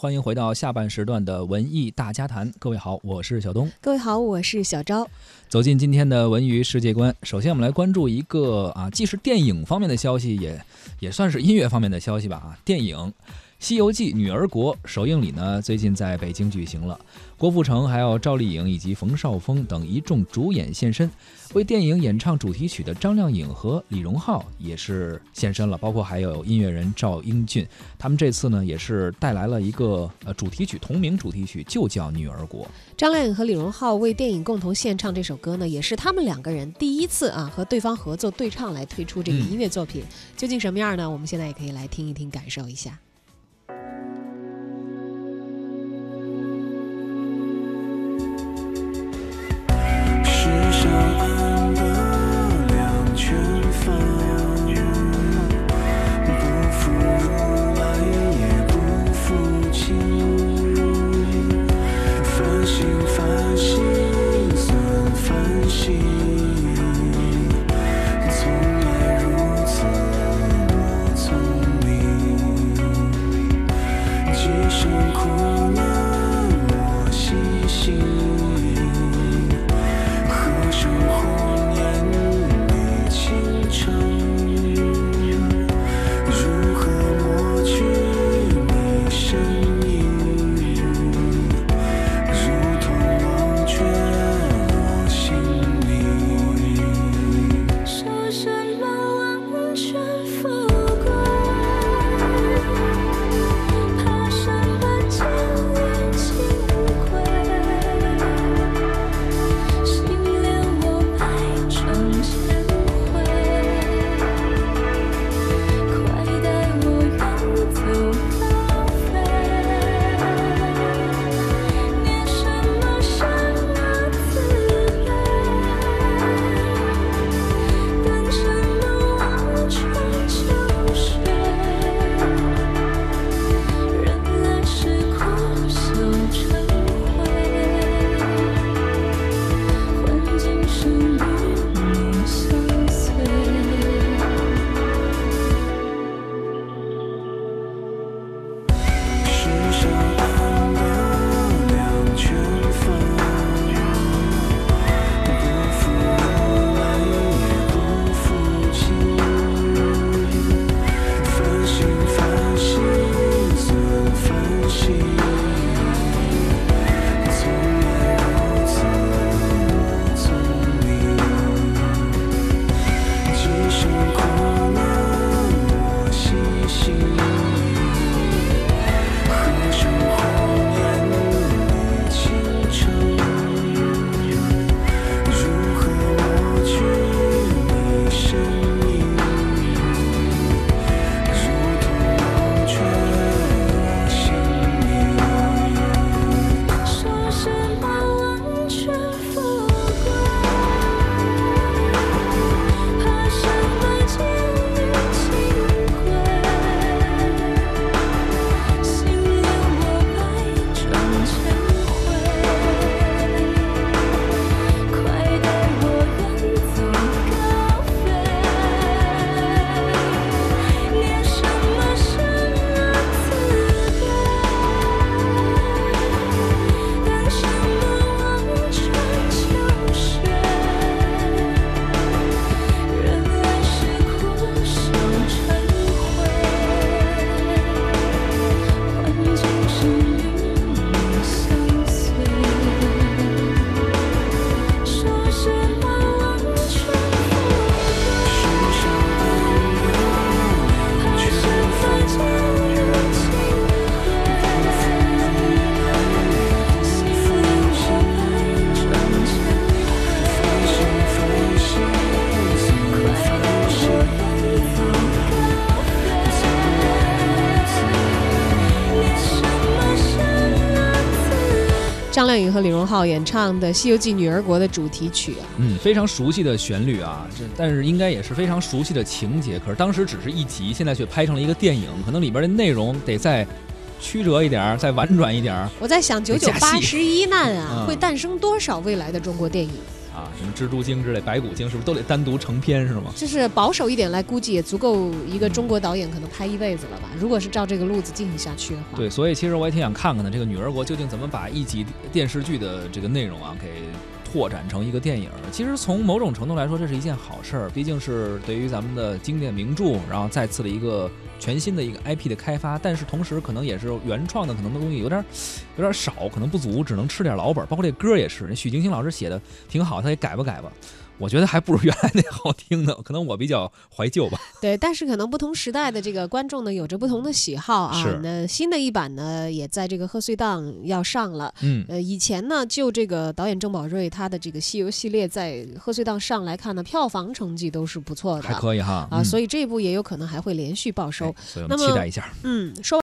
欢迎回到下半时段的文艺大家谈。各位好，我是小东。各位好，我是小昭。走进今天的文娱世界观，首先我们来关注一个啊，既是电影方面的消息，也也算是音乐方面的消息吧啊，电影。《西游记女儿国》首映礼呢，最近在北京举行了，郭富城、还有赵丽颖以及冯绍峰等一众主演现身，为电影演唱主题曲的张靓颖和李荣浩也是现身了，包括还有音乐人赵英俊，他们这次呢也是带来了一个呃主题曲，同名主题曲就叫《女儿国》。张靓颖和李荣浩为电影共同献唱这首歌呢，也是他们两个人第一次啊和对方合作对唱来推出这个音乐作品，究竟什么样呢？我们现在也可以来听一听，感受一下。cruel 张靓颖和李荣浩演唱的《西游记女儿国》的主题曲啊，嗯，非常熟悉的旋律啊，这但是应该也是非常熟悉的情节。可是当时只是一集，现在却拍成了一个电影，可能里边的内容得再曲折一点，再婉转一点。我在想，九九八十一难啊，会诞生多少未来的中国电影？啊，什么蜘蛛精之类、白骨精，是不是都得单独成片是吗？就是保守一点来估计，也足够一个中国导演可能拍一辈子了吧？如果是照这个路子进行下去的话，对，所以其实我也挺想看看呢，这个《女儿国》究竟怎么把一集电视剧的这个内容啊给。拓展成一个电影，其实从某种程度来说，这是一件好事儿。毕竟是对于咱们的经典名著，然后再次的一个全新的一个 IP 的开发。但是同时，可能也是原创的，可能的东西有点有点少，可能不足，只能吃点老本。包括这歌也是，许晶晶老师写的挺好，他也改吧改吧。我觉得还不如原来那好听呢，可能我比较怀旧吧。对，但是可能不同时代的这个观众呢，有着不同的喜好啊。那新的一版呢，也在这个贺岁档要上了。嗯。呃，以前呢，就这个导演郑宝瑞他的这个《西游》系列在贺岁档上来看呢，票房成绩都是不错的，还可以哈。啊，所以这部也有可能还会连续报收。所以我们期待一下。嗯，说。